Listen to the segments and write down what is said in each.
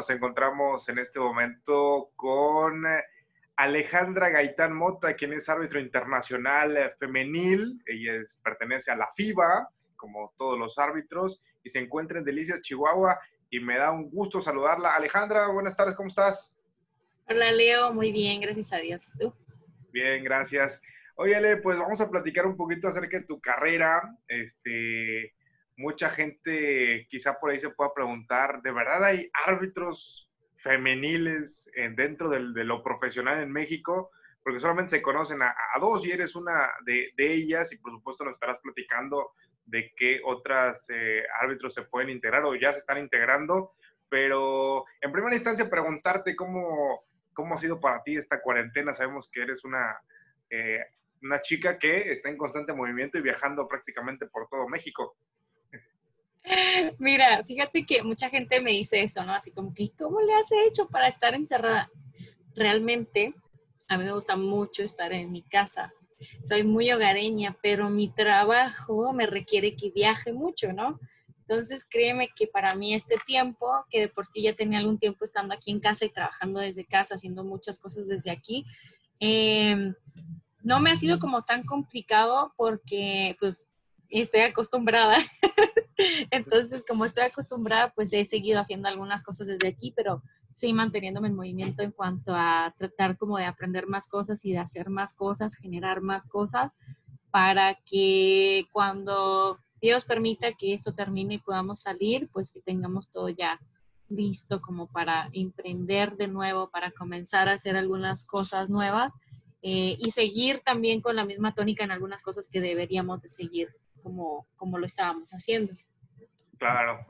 nos encontramos en este momento con Alejandra Gaitán Mota, quien es árbitro internacional femenil. Ella pertenece a la FIBA, como todos los árbitros, y se encuentra en Delicias, Chihuahua. Y me da un gusto saludarla. Alejandra, buenas tardes, ¿cómo estás? Hola, Leo, muy bien, gracias a Dios. ¿Y tú? Bien, gracias. Oye, pues vamos a platicar un poquito acerca de tu carrera. Este, mucha gente quizá por ahí se pueda preguntar, ¿de verdad hay árbitros femeniles dentro de lo profesional en México, porque solamente se conocen a, dos y eres una de, ellas y por supuesto nos estarás platicando de qué otras eh, árbitros se pueden integrar o ya se están integrando, pero en primera instancia preguntarte cómo, cómo ha sido para ti esta cuarentena. Sabemos que eres una, eh, una chica que está en constante movimiento y viajando prácticamente por todo México. Mira, fíjate que mucha gente me dice eso, ¿no? Así como que, ¿cómo le has hecho para estar encerrada? Realmente, a mí me gusta mucho estar en mi casa. Soy muy hogareña, pero mi trabajo me requiere que viaje mucho, ¿no? Entonces, créeme que para mí este tiempo, que de por sí ya tenía algún tiempo estando aquí en casa y trabajando desde casa, haciendo muchas cosas desde aquí, eh, no me ha sido como tan complicado porque pues estoy acostumbrada. Entonces, como estoy acostumbrada, pues he seguido haciendo algunas cosas desde aquí, pero sí manteniéndome en movimiento en cuanto a tratar como de aprender más cosas y de hacer más cosas, generar más cosas, para que cuando Dios permita que esto termine y podamos salir, pues que tengamos todo ya listo como para emprender de nuevo, para comenzar a hacer algunas cosas nuevas eh, y seguir también con la misma tónica en algunas cosas que deberíamos de seguir como, como lo estábamos haciendo. Claro,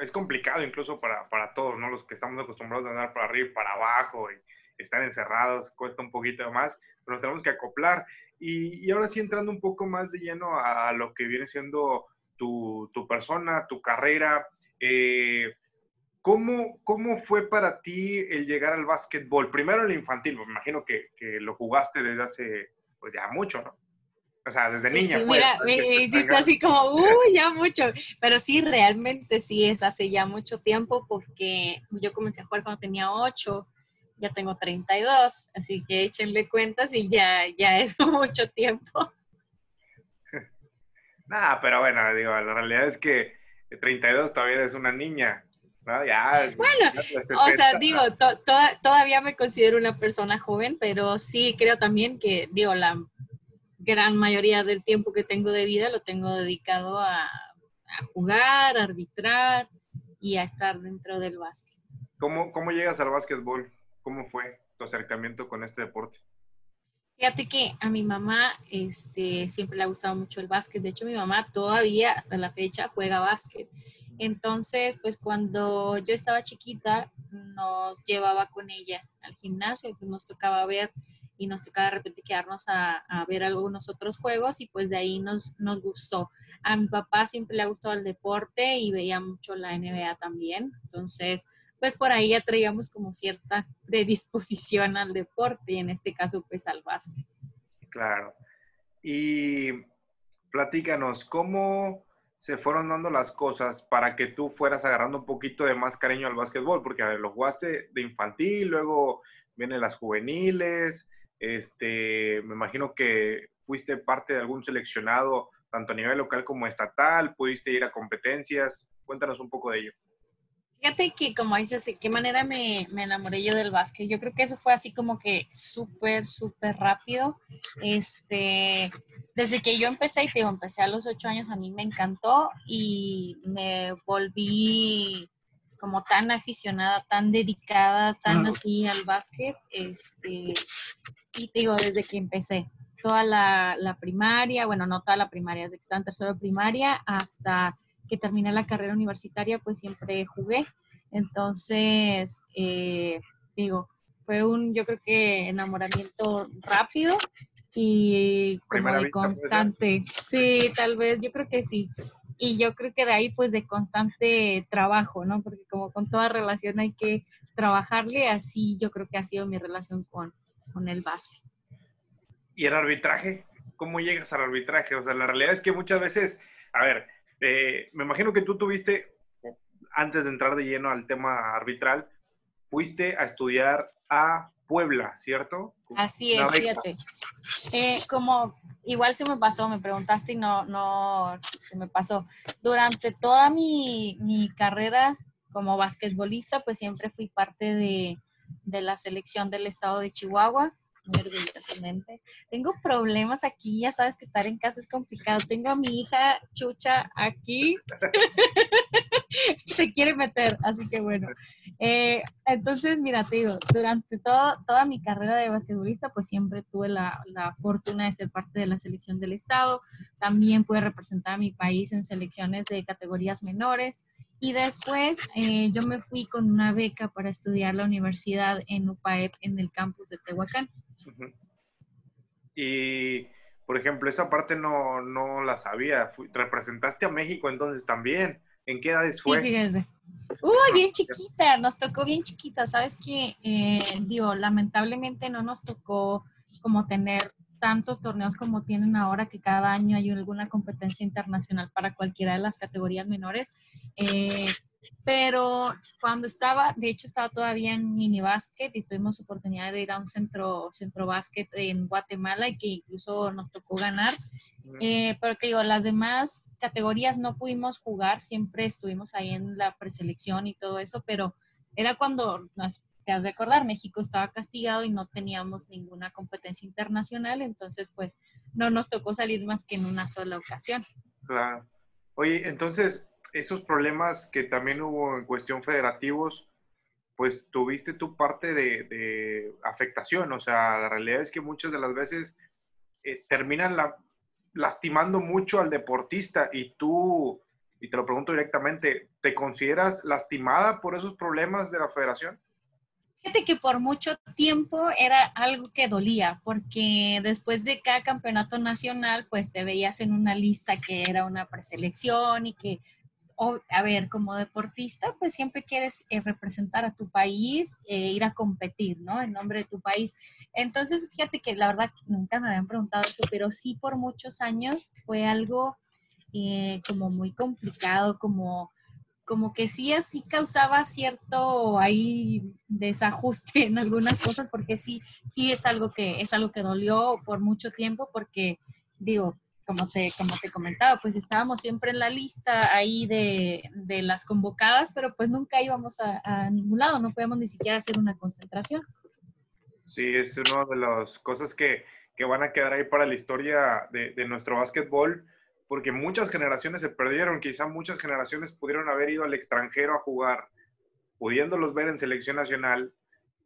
es, complicado incluso para, para, todos, ¿no? Los que estamos acostumbrados a andar para arriba y para abajo y estar encerrados, cuesta un poquito más, pero nos tenemos que acoplar. Y, y, ahora sí, entrando un poco más de lleno a, lo que viene siendo tu, tu persona, tu carrera, eh, ¿cómo, ¿cómo, fue para ti el llegar al básquetbol? Primero el infantil, me imagino que, que lo jugaste desde hace, pues ya mucho, ¿no? O sea, desde niña. Sí, pues, mira, me hiciste así como, uy, ya mucho. Pero sí, realmente sí es hace ya mucho tiempo porque yo comencé a jugar cuando tenía 8, ya tengo 32, así que échenle cuentas y ya, ya es mucho tiempo. Nada, pero bueno, digo, la realidad es que 32 todavía es una niña. ¿no? Ya, bueno, o sea, digo, todavía me considero una persona joven, pero sí creo también que, digo, la gran mayoría del tiempo que tengo de vida lo tengo dedicado a, jugar, a arbitrar y a estar dentro del básquet. ¿Cómo, ¿Cómo llegas al básquetbol? ¿Cómo fue tu acercamiento con este deporte? Fíjate que a mi mamá este, siempre le ha gustado mucho el básquet. De hecho, mi mamá todavía hasta la fecha juega básquet. Entonces, pues cuando yo estaba chiquita, nos llevaba con ella al gimnasio, pues nos tocaba ver y nos tocaba de repente quedarnos a, ver algunos otros juegos y pues de ahí nos, nos gustó. A mi papá siempre le ha gustado el deporte y veía mucho la NBA también, entonces pues por ahí ya traíamos como cierta predisposición al deporte y en este caso pues al básquet. Claro. Y platícanos, ¿cómo se fueron dando las cosas para que tú fueras agarrando un poquito de más cariño al básquetbol? Porque a ver, lo jugaste de infantil, luego vienen las juveniles, este, me imagino que fuiste parte de algún seleccionado, tanto a nivel local como estatal, pudiste ir a competencias. Cuéntanos un poco de ello. Fíjate que, como dices, ¿de qué manera me, me enamoré yo del básquet? Yo creo que eso fue así como que súper, súper rápido. Este, desde que yo empecé, y te digo, empecé a los ocho años, a mí me encantó y me volví como tan aficionada, tan dedicada, tan así al básquet, este, y te digo, desde que empecé, toda la, la, primaria, bueno, no toda la primaria, desde que estaba en tercero primaria hasta que terminé la carrera universitaria, pues siempre jugué. Entonces, eh, digo, fue un, yo creo que enamoramiento rápido y como de constante. Sí, tal vez, yo creo que sí. Y yo creo que de ahí, pues, de constante trabajo, ¿no? Porque como con toda relación hay que trabajarle, así yo creo que ha sido mi relación con, con el básquet. ¿Y el arbitraje? ¿Cómo llegas al arbitraje? O sea, la realidad es que muchas veces, a ver, eh, me imagino que tú tuviste, antes de entrar de lleno al tema arbitral, fuiste a estudiar a Puebla, ¿cierto? Así es, fíjate. Eh, como igual se me pasó, me preguntaste y no, no, se me pasó. Durante toda mi, mi carrera como basquetbolista, pues siempre fui parte de, de la selección del estado de Chihuahua orgullosamente. Tengo problemas aquí, ya sabes que estar en casa es complicado. Tengo a mi hija Chucha aquí. Se quiere meter, así que bueno. Eh, entonces, mira, te digo, durante todo, toda mi carrera de basquetbolista, pues siempre tuve la, la, fortuna de ser parte de la selección del Estado. También pude representar a mi país en selecciones de categorías menores. Y después eh, yo me fui con una beca para estudiar la universidad en UPAEP en el campus de Tehuacán. Y, por ejemplo, esa parte no, no la sabía. representaste a México entonces también. ¿En qué edades fue? Sí, fíjate. Uy, bien chiquita, nos tocó bien chiquita. Sabes que, eh, digo, lamentablemente no nos tocó como tener tantos torneos como tienen ahora, que cada año hay alguna competencia internacional para cualquiera de las categorías menores. Eh, pero cuando estaba, de hecho estaba todavía en mini básquet y tuvimos oportunidad de ir a un centro, centro básquet en Guatemala y que incluso nos tocó ganar. Eh, pero que digo, las demás categorías no pudimos jugar, siempre estuvimos ahí en la preselección y todo eso, pero era cuando, te has de acordar, México estaba castigado y no teníamos ninguna competencia internacional, entonces pues no nos tocó salir más que en una sola ocasión. Claro. Oye, entonces, esos problemas que también hubo en cuestión federativos, pues tuviste tu parte de, afectación. O sea, la realidad es que muchas de las veces eh, terminan lastimando mucho al deportista y tú, y te lo pregunto directamente, ¿te consideras lastimada por esos problemas de la federación? Fíjate que por mucho tiempo era algo que dolía, porque después de cada campeonato nacional, pues te veías en una lista que era una preselección y que a ver, como deportista, pues siempre quieres eh, representar a tu país, e ir a competir, ¿no? En nombre de tu país. Entonces, fíjate que la verdad nunca me habían preguntado eso, pero sí por muchos años fue algo eh, como muy complicado, como, como que sí así causaba cierto ahí desajuste en algunas cosas, porque sí, sí es algo que, es algo que dolió por mucho tiempo, porque digo, como te, como te comentaba, pues estábamos siempre en la lista ahí de, de las convocadas, pero pues nunca íbamos a, ningún lado, no podíamos ni siquiera hacer una concentración. Sí, es una de las cosas que, que van a quedar ahí para la historia de, de, nuestro básquetbol, porque muchas generaciones se perdieron, quizá muchas generaciones pudieron haber ido al extranjero a jugar, pudiéndolos ver en selección nacional,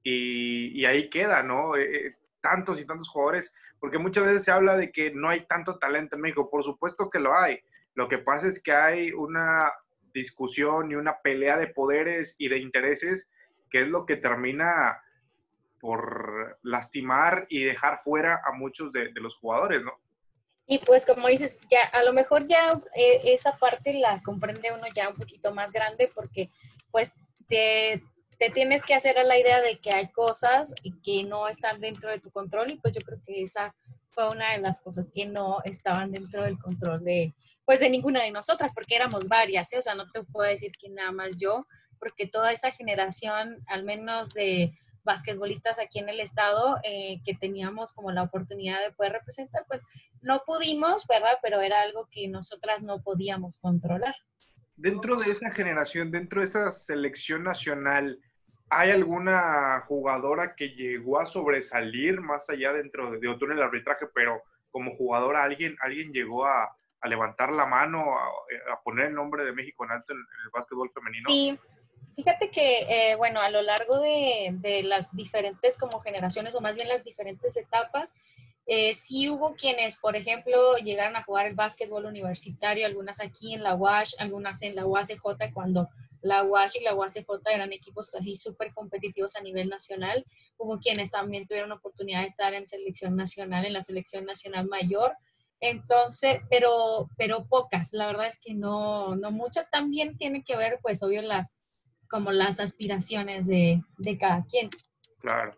y, ahí queda, ¿no? Eh, eh, tantos y tantos jugadores, porque muchas veces se habla de que no hay tanto talento en México. Por supuesto que lo hay. Lo que pasa es que hay una discusión y una pelea de poderes y de intereses que es lo que termina por lastimar y dejar fuera a muchos de, los jugadores, ¿no? Y pues como dices, ya a lo mejor ya eh, esa parte la comprende uno ya un poquito más grande porque pues te, te tienes que hacer a la idea de que hay cosas que no están dentro de tu control y pues yo creo que esa fue una de las cosas que no estaban dentro del control de, pues de ninguna de nosotras, porque éramos varias, ¿eh? o sea, no te puedo decir que nada más yo, porque toda esa generación, al menos de basquetbolistas aquí en el estado, eh, que teníamos como la oportunidad de poder representar, pues no pudimos, ¿verdad? Pero era algo que nosotras no podíamos controlar. Dentro de esa generación, dentro de esa selección nacional, ¿Hay alguna jugadora que llegó a sobresalir más allá dentro de, otro en el arbitraje, pero como jugadora alguien, alguien llegó a, levantar la mano, a, poner el nombre de México en alto en, el básquetbol femenino? Sí, fíjate que, eh, bueno, a lo largo de, de, las diferentes como generaciones, o más bien las diferentes etapas, eh, sí hubo quienes, por ejemplo, llegaron a jugar el básquetbol universitario, algunas aquí en la UASH, algunas en la UACJ, cuando la UASH y la UACJ eran equipos así súper competitivos a nivel nacional. Hubo quienes también tuvieron oportunidad de estar en selección nacional, en la selección nacional mayor. Entonces, pero, pero pocas, la verdad es que no, no muchas. También tienen que ver, pues, obvio, las, como las aspiraciones de, de cada quien. Claro.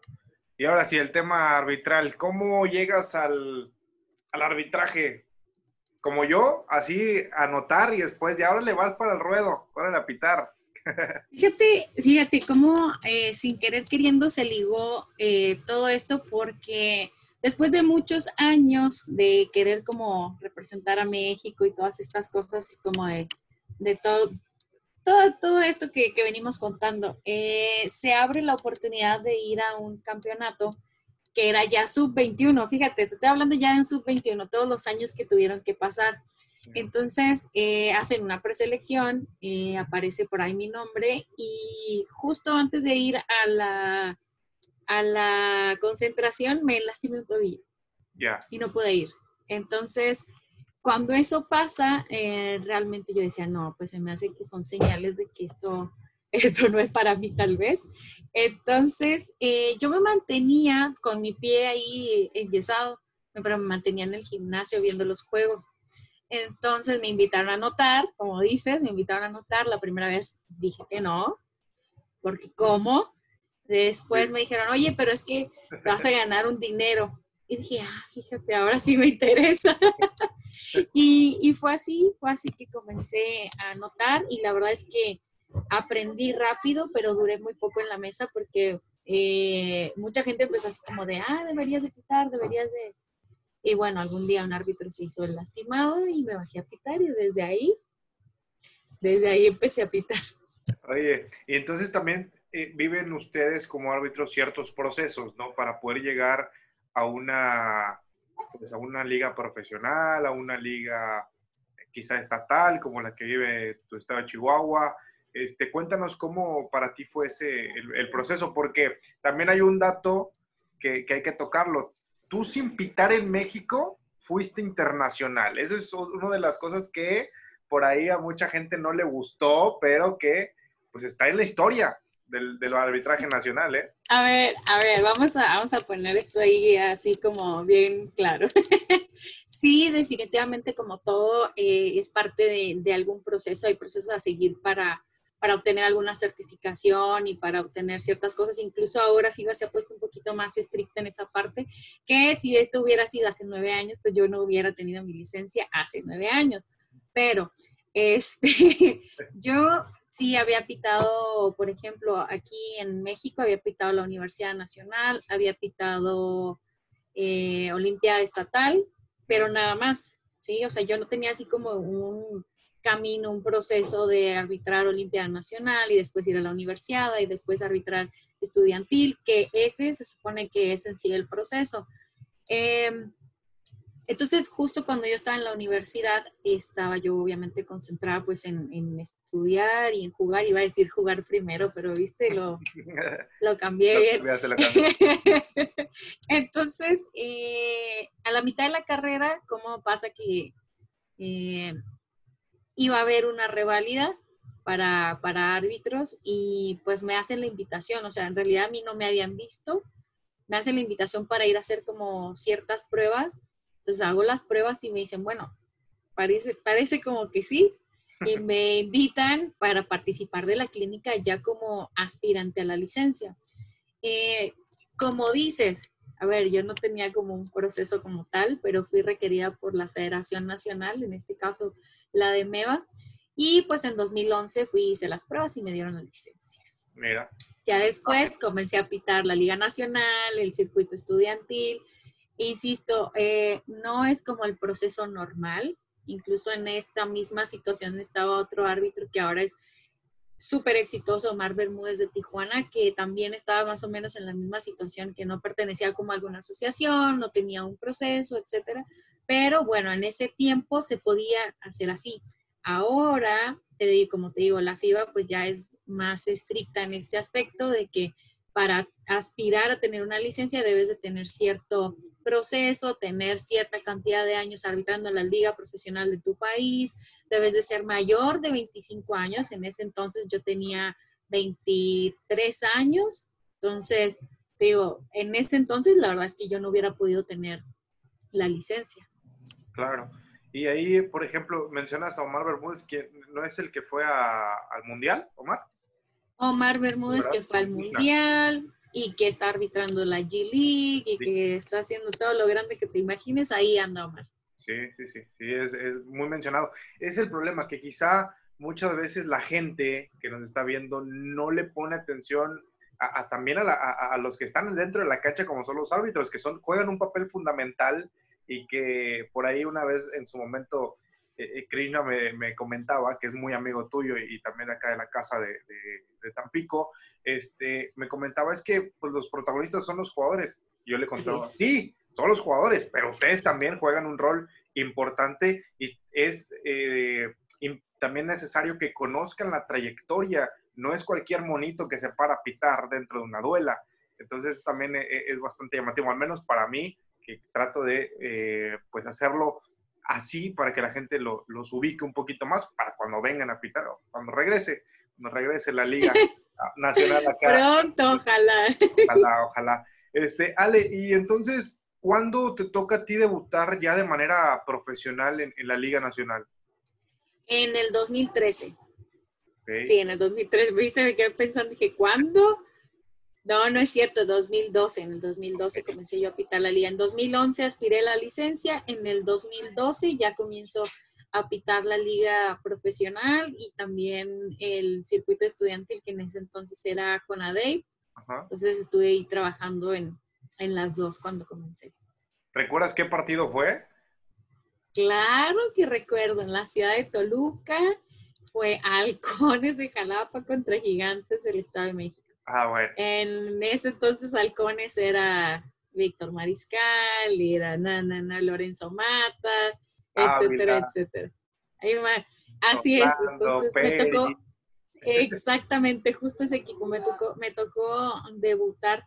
Y ahora sí, el tema arbitral. ¿Cómo llegas al, al arbitraje? como yo, así anotar y después de ahora le vas para el ruedo, para a pitar. Fíjate, fíjate cómo eh, sin querer queriendo se ligó eh, todo esto porque después de muchos años de querer como representar a México y todas estas cosas y como de, todo, todo, todo, esto que, venimos contando, eh, se abre la oportunidad de ir a un campeonato que era ya sub-21. Fíjate, te estoy hablando ya de un sub-21, todos los años que tuvieron que pasar. Entonces eh, hacen una preselección, eh, aparece por ahí mi nombre y justo antes de ir a la, a la concentración me lastimé un tobillo. Ya. Y no pude ir. Entonces, cuando eso pasa, eh, realmente yo decía, no, pues se me hace que son señales de que esto, esto no es para mí tal vez. Entonces, yo me mantenía con mi pie ahí enyesado, pero me mantenía en el gimnasio viendo los juegos. Entonces me invitaron a anotar, como dices, me invitaron a anotar. La primera vez dije que no, porque ¿cómo? Después me dijeron, oye, pero es que vas a ganar un dinero. Y dije, ah, fíjate, ahora sí me interesa. y, y, fue así, fue así que comencé a anotar y la verdad es que aprendí rápido, pero duré muy poco en la mesa porque eh, mucha gente empezó así como de, ah, deberías de quitar, deberías de, y bueno, algún día un árbitro se hizo el lastimado y me bajé a pitar y desde ahí, desde ahí empecé a pitar. Oye, y entonces también eh, viven ustedes como árbitros ciertos procesos, ¿no? Para poder llegar a una, pues, a una liga profesional, a una liga quizá estatal, como la que vive tu estado de Chihuahua. Este, cuéntanos cómo para ti fue ese, el, proceso, porque también hay un dato que, que hay que tocarlo tú sin pitar en México fuiste internacional. Eso es una de las cosas que por ahí a mucha gente no le gustó, pero que pues está en la historia del, del arbitraje nacional, ¿eh? A ver, a ver, vamos a, vamos a poner esto ahí así como bien claro. sí, definitivamente como todo eh, es parte de, de, algún proceso, hay procesos a seguir para, para obtener alguna certificación y para obtener ciertas cosas. Incluso ahora FIBA se ha puesto un poquito más estricta en esa parte, que si esto hubiera sido hace nueve años, pues yo no hubiera tenido mi licencia hace nueve años. Pero este, yo sí había pitado, por ejemplo, aquí en México había pitado la Universidad Nacional, había pitado eh, Olimpia Estatal, pero nada más, ¿sí? O sea, yo no tenía así como un camino, un proceso de arbitrar Olimpiada Nacional y después ir a la universidad y después arbitrar estudiantil, que ese se supone que es en sí el proceso. Em, entonces, justo cuando yo estaba en la universidad, estaba yo obviamente concentrada pues en, estudiar y en jugar. Iba a decir jugar primero, pero viste, lo, lo cambié bien. Entonces, eh, a la mitad de la carrera, ¿cómo pasa que eh, iba a haber una reválida para, para árbitros y pues me hacen la invitación, o sea, en realidad a mí no me habían visto, me hacen la invitación para ir a hacer como ciertas pruebas, entonces hago las pruebas y me dicen, bueno, parece, parece como que sí, y me invitan para participar de la clínica ya como aspirante a la licencia. Eh, como dices, a ver, yo no tenía como un proceso como tal, pero fui requerida por la Federación Nacional, en este caso la de MEVA, y pues en 2011 fui, hice las pruebas y me dieron la licencia. Mira. Ya después comencé a pitar la Liga Nacional, el circuito estudiantil. Insisto, eh, no es como el proceso normal. Incluso en esta misma situación estaba otro árbitro que ahora es súper exitoso, Omar Bermúdez de Tijuana, que también estaba más o menos en la misma situación, que no pertenecía como a alguna asociación, no tenía un proceso, etcétera. Pero bueno, en ese tiempo se podía hacer así. Ahora, te digo, como te digo, la FIBA pues ya es más estricta en este aspecto de que para aspirar a tener una licencia debes de tener cierto proceso, tener cierta cantidad de años arbitrando en la liga profesional de tu país, debes de ser mayor de 25 años, en ese entonces yo tenía 23 años, entonces digo, en ese entonces la verdad es que yo no hubiera podido tener la licencia. Claro. Y ahí, por ejemplo, mencionas a Omar Bermúdez, que no es el que fue al Mundial, Omar. Omar Bermúdez que fue al Mundial y que está arbitrando la G-League y que está haciendo todo lo grande que te imagines, ahí anda Omar. Sí, sí, sí, sí, es, es, muy mencionado. Es el problema, que quizá muchas veces la gente que nos está viendo no le pone atención a, también a, los que están dentro de la cancha como son los árbitros, que son, juegan un papel fundamental y que por ahí una vez en su momento eh, eh, Krishna me, comentaba, que es muy amigo tuyo y, también acá de la casa de, Tampico, este, me comentaba es que pues, los protagonistas son los jugadores. yo le contaba, sí, son los jugadores, pero ustedes también juegan un rol importante y es eh, también necesario que conozcan la trayectoria. No es cualquier monito que se para a pitar dentro de una duela. Entonces también es bastante llamativo, al menos para mí, que trato de pues hacerlo así para que la gente los ubique un poquito más para cuando vengan a pitar o cuando regrese, cuando regrese la Liga Nacional acá. Pronto, ojalá. Ojalá, ojalá. Este, Ale, y entonces, ¿cuándo te toca a ti debutar ya de manera profesional en, la Liga Nacional? En el 2013. Sí, en el 2013. Viste, me quedé pensando, dije, ¿cuándo? No, no es cierto, 2012. En el 2012 comencé yo a pitar la liga. En 2011 aspiré la licencia. En el 2012 ya comienzo a pitar la liga profesional y también el circuito estudiantil que en ese entonces era con Ajá. Entonces estuve ahí trabajando en, en las dos cuando comencé. ¿Recuerdas qué partido fue? Claro que recuerdo, en la ciudad de Toluca fue Halcones de Jalapa contra Gigantes del Estado de México. Ah, bueno. En ese entonces Halcones era Víctor Mariscal, era Nana, Lorenzo Mata, ah, etcétera, etcétera. Ahí va. Así es, entonces me tocó, exactamente, justo ese equipo, me tocó, me tocó debutar,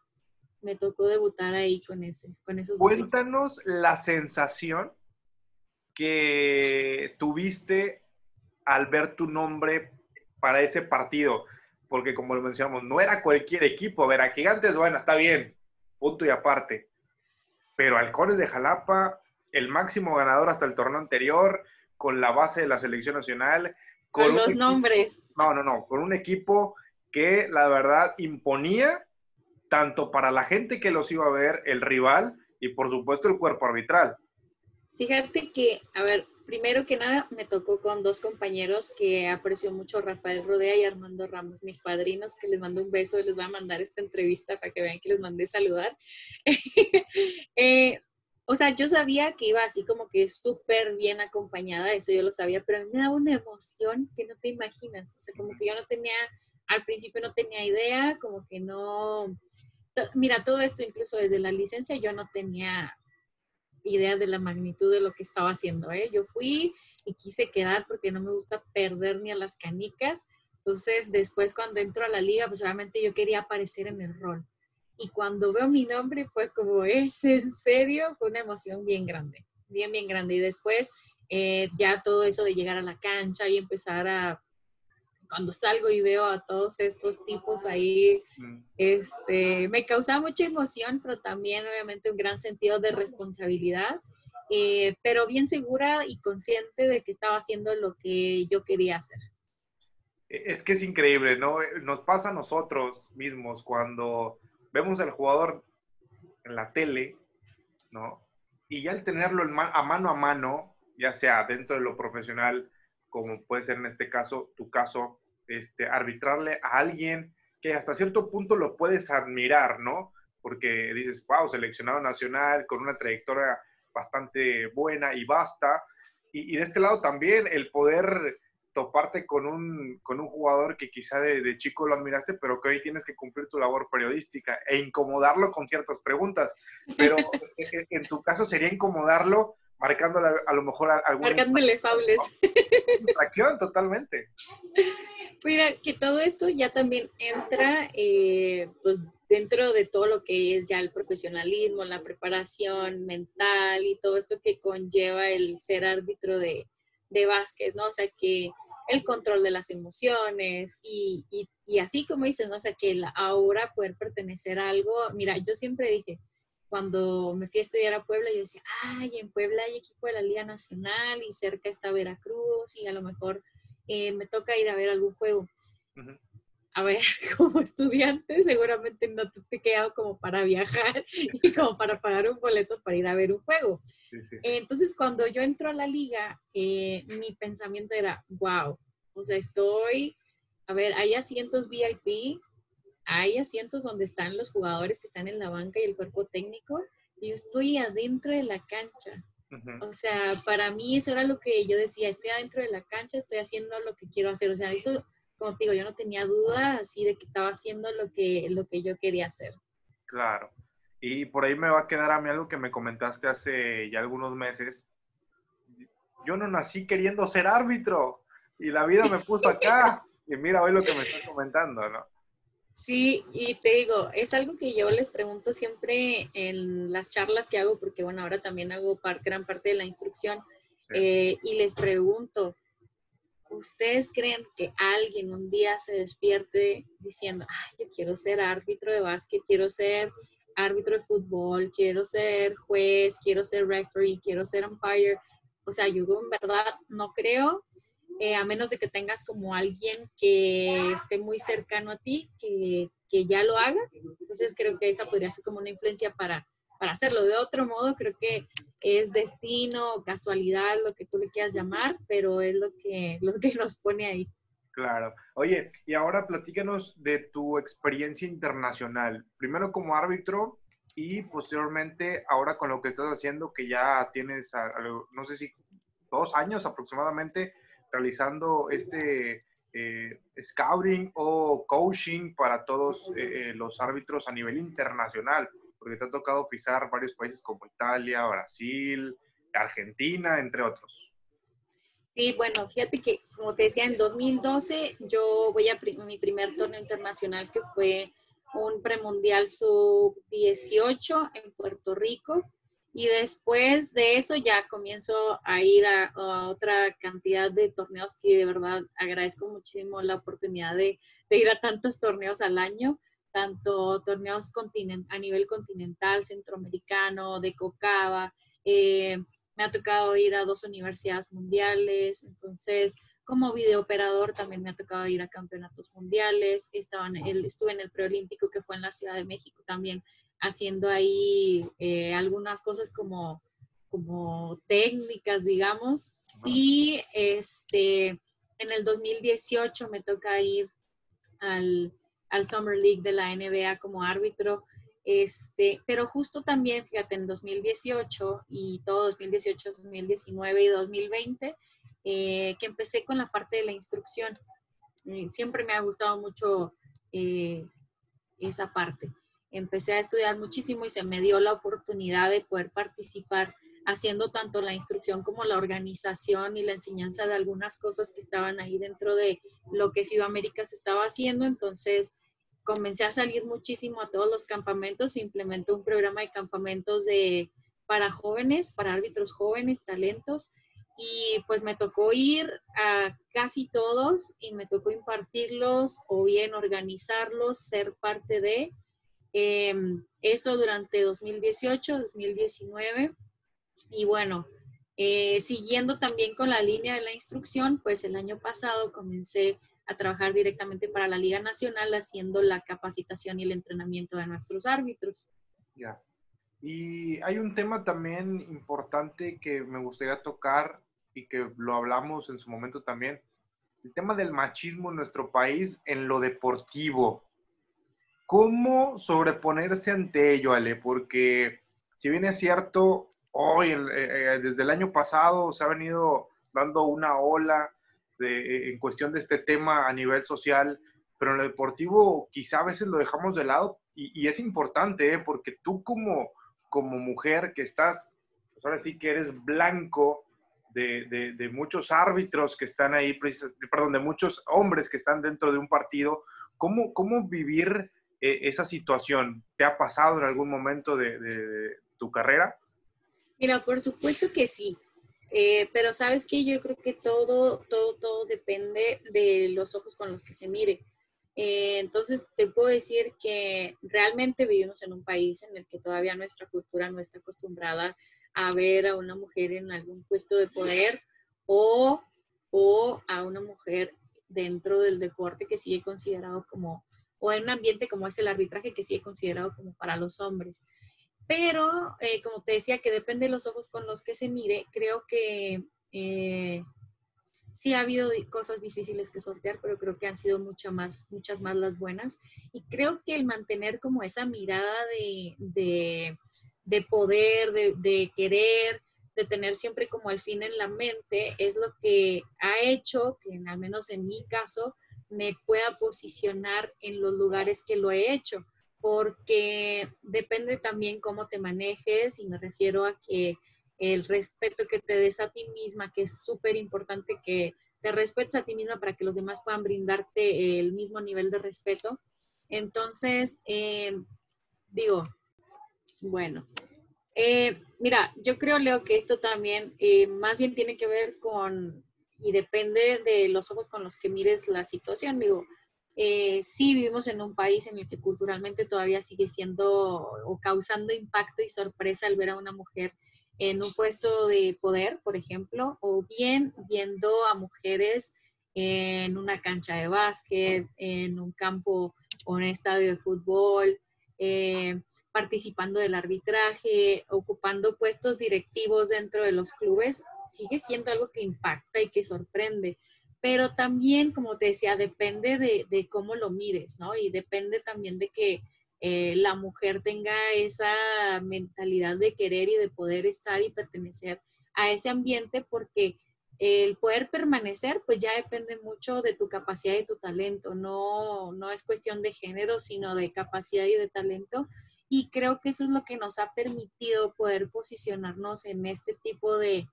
me tocó debutar ahí con, ese, con esos Cuéntanos la sensación que tuviste al ver tu nombre para ese partido porque como lo mencionamos, no era cualquier equipo. Ver, a Gigantes, bueno, está bien, punto y aparte. Pero Halcones de Jalapa, el máximo ganador hasta el torneo anterior, con la base de la selección nacional. Con, los nombres. No, no, no, con un equipo que la verdad imponía tanto para la gente que los iba a ver, el rival y por supuesto el cuerpo arbitral. Fíjate que, a ver, primero que nada, me tocó con dos compañeros que aprecio mucho, Rafael Rodea y Armando Ramos, mis padrinos, que les mando un beso y les voy a mandar esta entrevista para que vean que les mandé saludar. Eh, o sea, yo sabía que iba así como que súper bien acompañada, eso yo lo sabía, pero a mí me daba una emoción que no te imaginas. O sea, como que yo no tenía, al principio no tenía idea, como que no... Mira, todo esto incluso desde la licencia yo no tenía idea de la magnitud de lo que estaba haciendo. ¿eh? Yo fui y quise quedar porque no me gusta perder ni a las canicas. Entonces, después cuando entro a la liga, pues obviamente yo quería aparecer en el rol. Y cuando veo mi nombre fue como, ¿es en serio? Fue una emoción bien grande, bien, bien grande. Y después eh, ya todo eso de llegar a la cancha y empezar a cuando salgo y veo a todos estos tipos ahí, este, me causa mucha emoción, pero también obviamente un gran sentido de responsabilidad, eh, pero bien segura y consciente de que estaba haciendo lo que yo quería hacer. E, es que es increíble, ¿no? Nos pasa a nosotros mismos cuando vemos al jugador en la tele, ¿no? Y ya al tenerlo a mano a mano, ya sea dentro de lo profesional, como puede ser en este caso, tu caso, este, arbitrarle a alguien que hasta cierto punto lo puedes admirar, ¿no? Porque dices, wow, seleccionado nacional con una trayectoria bastante buena y basta. Y, de este lado también el poder toparte con un, con un jugador que quizá de, de, chico lo admiraste, pero que hoy tienes que cumplir tu labor periodística e incomodarlo con ciertas preguntas. Pero en tu caso sería incomodarlo marcándole a lo mejor alguna... Marcándole faules. Acción, totalmente. Mira, que todo esto ya también entra eh, pues dentro de todo lo que es ya el profesionalismo, la preparación mental y todo esto que conlleva el ser árbitro de, de básquet, ¿no? O sea, que el control de las emociones y, y, y así como dices, ¿no? O sea, que ahora poder pertenecer a algo, mira, yo siempre dije, cuando me fui a estudiar a Puebla, yo decía, ay, en Puebla hay equipo de la Liga Nacional y cerca está Veracruz y a lo mejor eh, me toca ir a ver algún juego. A ver, como estudiante seguramente no te, he quedado como para viajar y como para pagar un boleto para ir a ver un juego. entonces, cuando yo entro a la liga, eh, mi pensamiento era, wow, O sea, estoy, a ver, hay asientos VIP, hay asientos donde están los jugadores que están en la banca y el cuerpo técnico, y yo estoy adentro de la cancha. O sea, para mí eso era lo que yo decía, estoy adentro de la cancha, estoy haciendo lo que quiero hacer. O sea, eso, como te digo, yo no tenía duda así de que estaba haciendo lo que, lo que yo quería hacer. Claro. Y por ahí me va a quedar a mí algo que me comentaste hace ya algunos meses. Yo no nací queriendo ser árbitro y la vida me puso acá. y mira hoy lo que me estás comentando, ¿no? Sí, y te digo, es algo que yo les pregunto siempre en las charlas que hago, porque bueno, ahora también hago gran parte de la instrucción, eh, y les pregunto, ¿ustedes creen que alguien un día se despierte diciendo, ay, yo quiero ser árbitro de básquet, quiero ser árbitro de fútbol, quiero ser juez, quiero ser referee, quiero ser umpire? O sea, yo en verdad no creo eh, a menos de que tengas como alguien que esté muy cercano a ti, que, que, ya lo haga. Entonces creo que esa podría ser como una influencia para, para hacerlo. De otro modo, creo que es destino, casualidad, lo que tú le quieras llamar, pero es lo que, lo que nos pone ahí. Claro. Oye, y ahora platícanos de tu experiencia internacional. Primero como árbitro y posteriormente ahora con lo que estás haciendo, que ya tienes, no sé si dos años aproximadamente realizando este eh, scouting o coaching para todos eh, eh, los árbitros a nivel internacional, porque te ha tocado pisar varios países como Italia, Brasil, Argentina, entre otros. Sí, bueno, fíjate que, como te decía, en 2012 yo voy a mi primer torneo internacional que fue un premundial sub-18 en Puerto Rico. Y después de eso ya comienzo a ir a, otra cantidad de torneos que de verdad agradezco muchísimo la oportunidad de, ir a tantos torneos al año, tanto torneos a nivel continental, centroamericano, de Cocaba. Eh, me ha tocado ir a dos universidades mundiales, entonces como videooperador también me ha tocado ir a campeonatos mundiales. Estaba en estuve en el preolímpico que fue en la Ciudad de México también haciendo ahí eh, algunas cosas como, como técnicas, digamos. Y este, en el 2018 me toca ir al, al Summer League de la NBA como árbitro. Este, pero justo también, fíjate, en 2018 y todo 2018, 2019 y 2020, eh, que empecé con la parte de la instrucción. Eh, siempre me ha gustado mucho esa parte empecé a estudiar muchísimo y se me dio la oportunidad de poder participar haciendo tanto la instrucción como la organización y la enseñanza de algunas cosas que estaban ahí dentro de lo que FIBA América se estaba haciendo. Entonces comencé a salir muchísimo a todos los campamentos, implementé un programa de campamentos de, para jóvenes, para árbitros jóvenes, talentos, y pues me tocó ir a casi todos y me tocó impartirlos o bien organizarlos, ser parte de, Em, eso durante 2018, 2019. Y bueno, eh, siguiendo también con la línea de la instrucción, pues el año pasado comencé a trabajar directamente para la Liga Nacional haciendo la capacitación y el entrenamiento de nuestros árbitros. Ya. Y hay un tema también importante que me gustaría tocar y que lo hablamos en su momento también, el tema del machismo en nuestro país en lo deportivo. ¿Cómo sobreponerse ante ello, Ale? Porque si bien es cierto, hoy, eh, eh, desde el año pasado, se ha venido dando una ola de, en cuestión de este tema a nivel social, pero en lo deportivo quizá a veces lo dejamos de lado y, es importante, ¿eh? porque tú como, como mujer que estás, pues ahora sí que eres blanco de, de, muchos árbitros que están ahí, perdón, de muchos hombres que están dentro de un partido, ¿cómo, cómo vivir esa situación te ha pasado en algún momento de, tu carrera? Mira, por supuesto que sí. Eh, pero sabes que yo creo que todo, todo, todo depende de los ojos con los que se mire. Eh, entonces, te puedo decir que realmente vivimos en un país en el que todavía nuestra cultura no está acostumbrada a ver a una mujer en algún puesto de poder o, o a una mujer dentro del deporte que sigue considerado como o en un ambiente como es el arbitraje que sí he considerado como para los hombres. Pero, eh, como te decía, que depende de los ojos con los que se mire, creo que eh, sí ha habido cosas difíciles que sortear, pero creo que han sido muchas más, muchas más las buenas. Y creo que el mantener como esa mirada de, de, de poder, de, de, querer, de tener siempre como el fin en la mente, es lo que ha hecho que, al menos en mi caso, me pueda posicionar en los lugares que lo he hecho, porque depende también cómo te manejes y me refiero a que el respeto que te des a ti misma, que es súper importante que te respetes a ti misma para que los demás puedan brindarte el mismo nivel de respeto. Entonces, eh, digo, bueno, eh, mira, yo creo, Leo, que esto también eh, más bien tiene que ver con, y depende de los ojos con los que mires la situación. Digo, eh, sí vivimos en un país en el que culturalmente todavía sigue siendo o causando impacto y sorpresa al ver a una mujer en un puesto de poder, por ejemplo, o bien viendo a mujeres en una cancha de básquet, en un campo o un estadio de fútbol, eh, participando del arbitraje, ocupando puestos directivos dentro de los clubes, sigue siendo algo que impacta y que sorprende. Pero también, como te decía, depende de, cómo lo mires, ¿no? Y depende también de que eh, la mujer tenga esa mentalidad de querer y de poder estar y pertenecer a ese ambiente porque el poder permanecer pues ya depende mucho de tu capacidad y tu talento, no, no es cuestión de género, sino de capacidad y de talento. Y creo que eso es lo que nos ha permitido poder posicionarnos en este tipo de,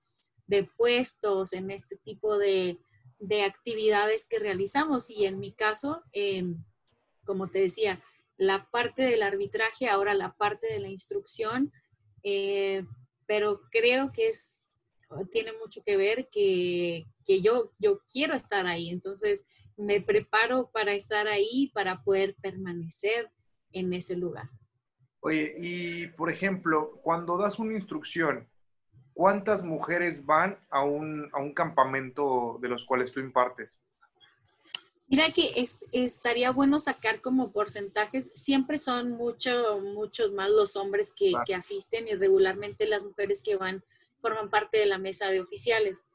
de puestos, en este tipo de, de, actividades que realizamos. Y en mi caso, em, como te decía, la parte del arbitraje, ahora la parte de la instrucción, eh, pero creo que es, tiene mucho que ver que, que, yo, yo quiero estar ahí, entonces me preparo para estar ahí, para poder permanecer en ese lugar. Oye, y por ejemplo, cuando das una instrucción, ¿cuántas mujeres van a un, a un campamento de los cuales tú impartes? Mira que es, estaría bueno sacar como porcentajes. Siempre son mucho, muchos más los hombres que, que, asisten y regularmente las mujeres que van forman parte de la mesa de oficiales.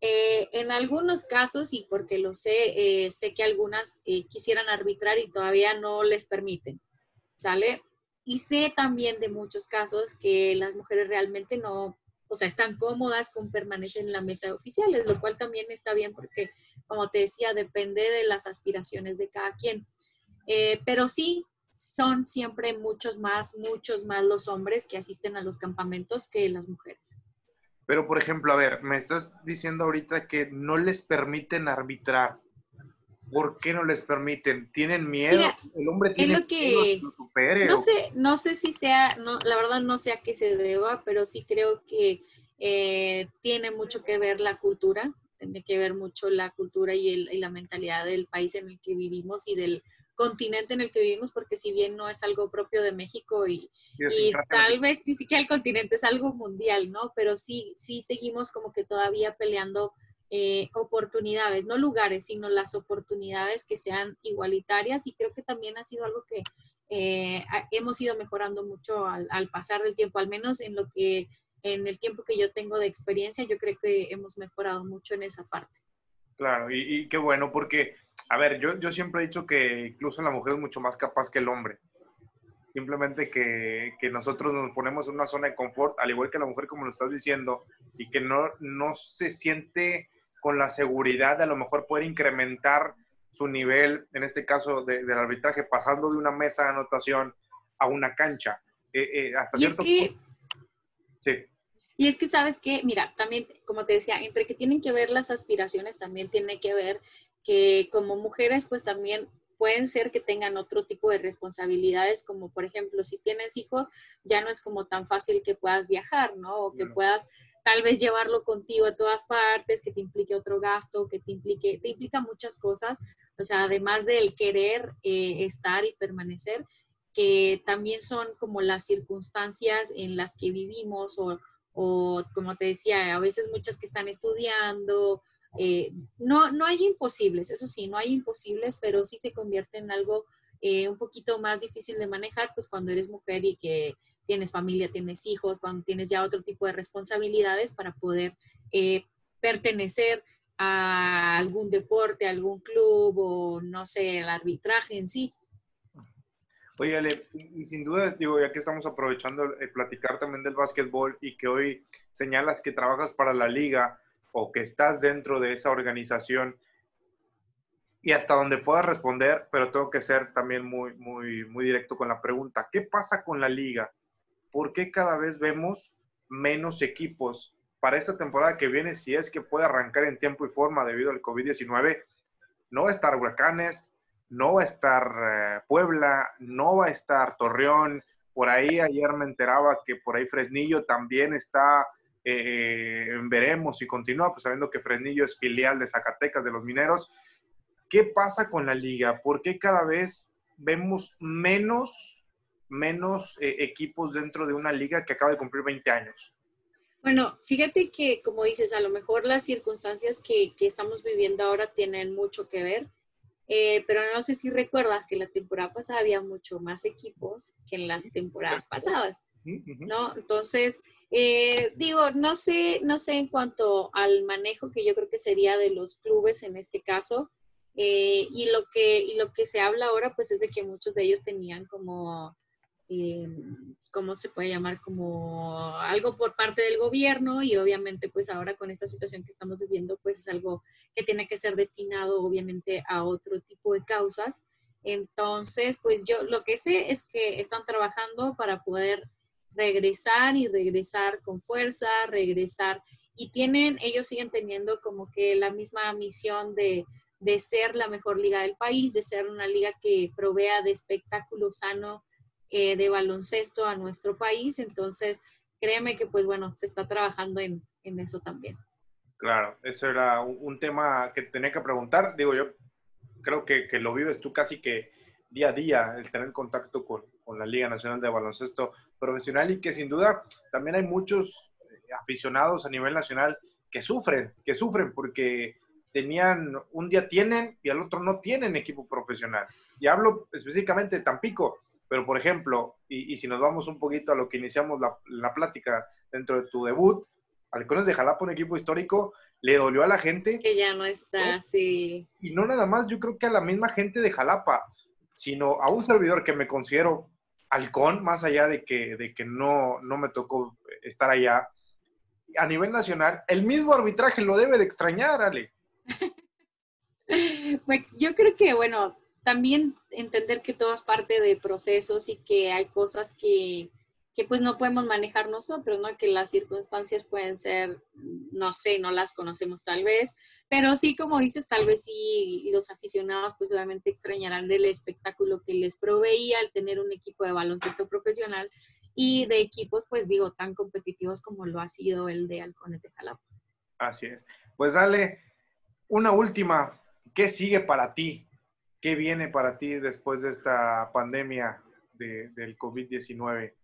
Eh, en algunos casos, y porque lo sé, eh, sé que algunas eh, quisieran arbitrar y todavía no les permiten, ¿sale? Y sé también de muchos casos que las mujeres realmente no, o sea, están cómodas con permanecer en la mesa de oficiales, lo cual también está bien porque, como te decía, depende de las aspiraciones de cada quien. Pero sí, son siempre muchos más, muchos más los hombres que asisten a los campamentos que las mujeres. Pero, por ejemplo, a ver, me estás diciendo ahorita que no les permiten arbitrar. ¿Por qué no les permiten? ¿Tienen miedo? el hombre tiene lo que, supere, no sé, no sé si sea, no, la verdad no sé a qué se deba, pero sí creo que eh, tiene mucho que ver la cultura, tiene que ver mucho la cultura y, el, y, la mentalidad del país en el que vivimos y del continente en el que vivimos, porque si bien no es algo propio de México y, y tal vez ni siquiera el continente es algo mundial, ¿no? Pero sí, sí seguimos como que todavía peleando eh, oportunidades, no lugares, sino las oportunidades que sean igualitarias y creo que también ha sido algo que eh, hemos ido mejorando mucho al, pasar del tiempo, al menos en lo que en el tiempo que yo tengo de experiencia, yo creo que hemos mejorado mucho en esa parte. Claro, y, qué bueno, porque, a ver, yo, yo siempre he dicho que incluso la mujer es mucho más capaz que el hombre. Simplemente que, que, nosotros nos ponemos en una zona de confort, al igual que la mujer, como lo estás diciendo, y que no, no se siente con la seguridad de a lo mejor poder incrementar su nivel, en este caso del arbitraje, pasando de una mesa de anotación a una cancha. Eh, eh, hasta cierto punto. Sí. Y es que, ¿sabes que Mira, también, como te decía, entre que tienen que ver las aspiraciones, también tiene que ver que como mujeres, pues también pueden ser que tengan otro tipo de responsabilidades, como por ejemplo, si tienes hijos, ya no es como tan fácil que puedas viajar, ¿no? O que puedas tal vez llevarlo contigo a todas partes, que te implique otro gasto, que te implique, te implica muchas cosas, o sea, además del querer eh, estar y permanecer, que también son como las circunstancias en las que vivimos o, o como te decía, a veces muchas que están estudiando, eh, no, no hay imposibles, eso sí, no hay imposibles, pero sí se convierte en algo eh, un poquito más difícil de manejar, pues cuando eres mujer y que tienes familia, tienes hijos, cuando tienes ya otro tipo de responsabilidades para poder eh, pertenecer a algún deporte, algún club o no sé, el arbitraje en sí. Oye, Ale, y sin duda, digo, ya que estamos aprovechando el platicar también del básquetbol y que hoy señalas que trabajas para la liga o que estás dentro de esa organización y hasta donde puedas responder, pero tengo que ser también muy, muy, muy directo con la pregunta. ¿Qué pasa con la liga? ¿Por qué cada vez vemos menos equipos para esta temporada que viene, si es que puede arrancar en tiempo y forma debido al COVID-19? No va a estar Huracanes, no va a estar eh, Puebla, no va a estar Torreón. Por ahí ayer me enteraba que por ahí Fresnillo también está eh, veremos si continúa, pues sabiendo que Fresnillo es filial de Zacatecas, de los Mineros. ¿Qué pasa con la liga? ¿Por qué cada vez vemos menos, menos eh, equipos dentro de una liga que acaba de cumplir 20 años? Bueno, fíjate que, como dices, a lo mejor las circunstancias que, que estamos viviendo ahora tienen mucho que ver. Eh, pero no sé si recuerdas que la temporada pasada había mucho más equipos que en las temporadas pasadas, ¿no? Entonces, eh, digo, no sé, no sé en cuanto al manejo que yo creo que sería de los clubes en este caso, eh, y, lo que, y lo que se habla ahora, pues es de que muchos de ellos tenían como eh, ¿cómo se puede llamar? Como algo por parte del gobierno y obviamente pues ahora con esta situación que estamos viviendo pues es algo que tiene que ser destinado obviamente a otro tipo de causas. Entonces pues yo lo que sé es que están trabajando para poder regresar y regresar con fuerza, regresar y tienen, ellos siguen teniendo como que la misma misión de, de ser la mejor liga del país, de ser una liga que provea de espectáculo sano eh, de baloncesto a nuestro país. Entonces, créeme que, pues bueno, se está trabajando en, en eso también. Claro, eso era un, tema que tenía que preguntar. Digo, yo creo que, que, lo vives tú casi que día a día, el tener contacto con, con, la Liga Nacional de Baloncesto Profesional y que sin duda también hay muchos eh, aficionados a nivel nacional que sufren, que sufren porque tenían, un día tienen y al otro no tienen equipo profesional. Y hablo específicamente de Tampico. Pero, por ejemplo, y, si nos vamos un poquito a lo que iniciamos la, la plática dentro de tu debut, Halcones de Jalapa, un equipo histórico, le dolió a la gente. Que ya no está, sí. Y no nada más, yo creo que a la misma gente de Jalapa, sino a un servidor que me considero halcón, más allá de que, de que no, no me tocó estar allá, a nivel nacional, el mismo arbitraje lo debe de extrañar, Ale. Pues, yo creo que, bueno, también entender que todo es parte de procesos y que hay cosas que, que pues no podemos manejar nosotros, ¿no? Que las circunstancias pueden ser, no sé, no las conocemos tal vez, pero sí, como dices, tal vez sí los aficionados pues obviamente extrañarán del espectáculo que les proveía al tener un equipo de baloncesto profesional y de equipos, pues digo, tan competitivos como lo ha sido el de Halcones de Jalapa. Así es. Pues dale, una última, ¿qué sigue para ti? ¿Qué viene para ti después de esta pandemia del COVID-19?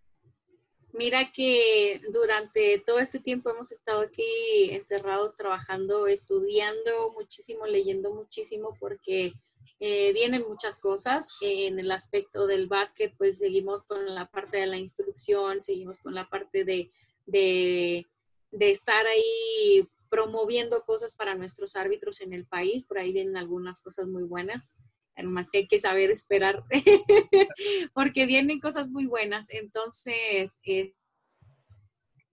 Mira que durante todo este tiempo hemos estado aquí encerrados trabajando, estudiando muchísimo, leyendo muchísimo porque eh, vienen muchas cosas. En el aspecto del básquet, pues seguimos con la parte de la instrucción, seguimos con la parte de, de, de estar ahí promoviendo cosas para nuestros árbitros en el país. Por ahí vienen algunas cosas muy buenas más que hay que saber esperar, porque vienen cosas muy buenas. Entonces, eh,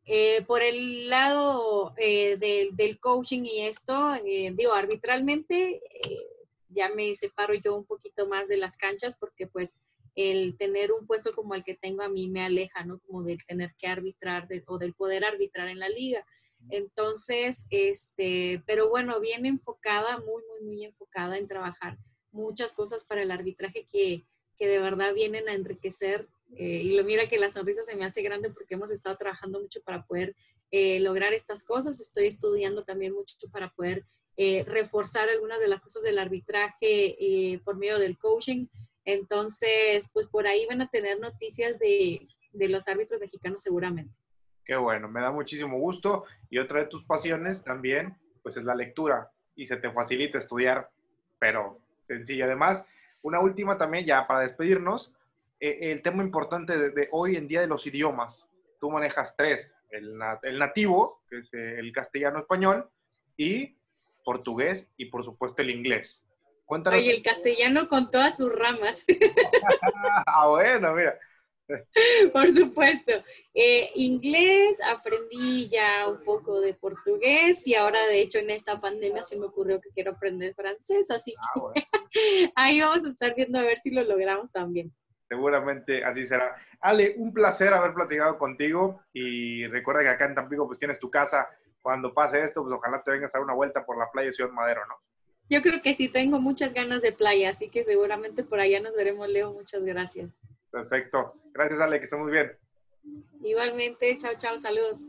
eh, por el lado eh, del coaching y esto, digo, arbitralmente, ya me separo yo un poquito más de las canchas porque pues el tener un puesto como el que tengo a mí me aleja, ¿no? Como del tener que arbitrar o del poder arbitrar en la liga. Entonces, este, pero bueno, bien enfocada, muy, muy, muy enfocada en trabajar muchas cosas para el arbitraje que, que de verdad vienen a enriquecer. Eh, y lo mira que la sonrisa se me hace grande porque hemos estado trabajando mucho para poder eh, lograr estas cosas. Estoy estudiando también mucho para poder eh, reforzar algunas de las cosas del arbitraje por medio del coaching. Entonces, pues por ahí van a tener noticias de, de los árbitros mexicanos seguramente. Qué bueno, me da muchísimo gusto. Y otra de tus pasiones también, pues es la lectura. Y se te facilita estudiar, pero sencilla. Además, una última también ya para despedirnos, eh, el tema importante de, hoy en día de los idiomas. Tú manejas tres, el, nativo, que es el castellano-español, y portugués y por supuesto el inglés. Cuéntanos. Oye, el castellano con todas sus ramas. ah, bueno, mira. Por supuesto. Eh, inglés, aprendí ya un poco de portugués y ahora de hecho en esta pandemia se me ocurrió que quiero aprender francés, así ah, que ahí vamos a estar viendo a ver si lo logramos también. Seguramente así será. Ale, un placer haber platicado contigo y recuerda que acá en Tampico pues tienes tu casa. Cuando pase esto, pues ojalá te vengas a dar una vuelta por la playa de Ciudad Madero, ¿no? Yo creo que sí, tengo muchas ganas de playa, así que seguramente por allá nos veremos, Leo. Muchas gracias. Perfecto. Gracias, Ale, que esté muy bien. Igualmente, chao, chao, saludos.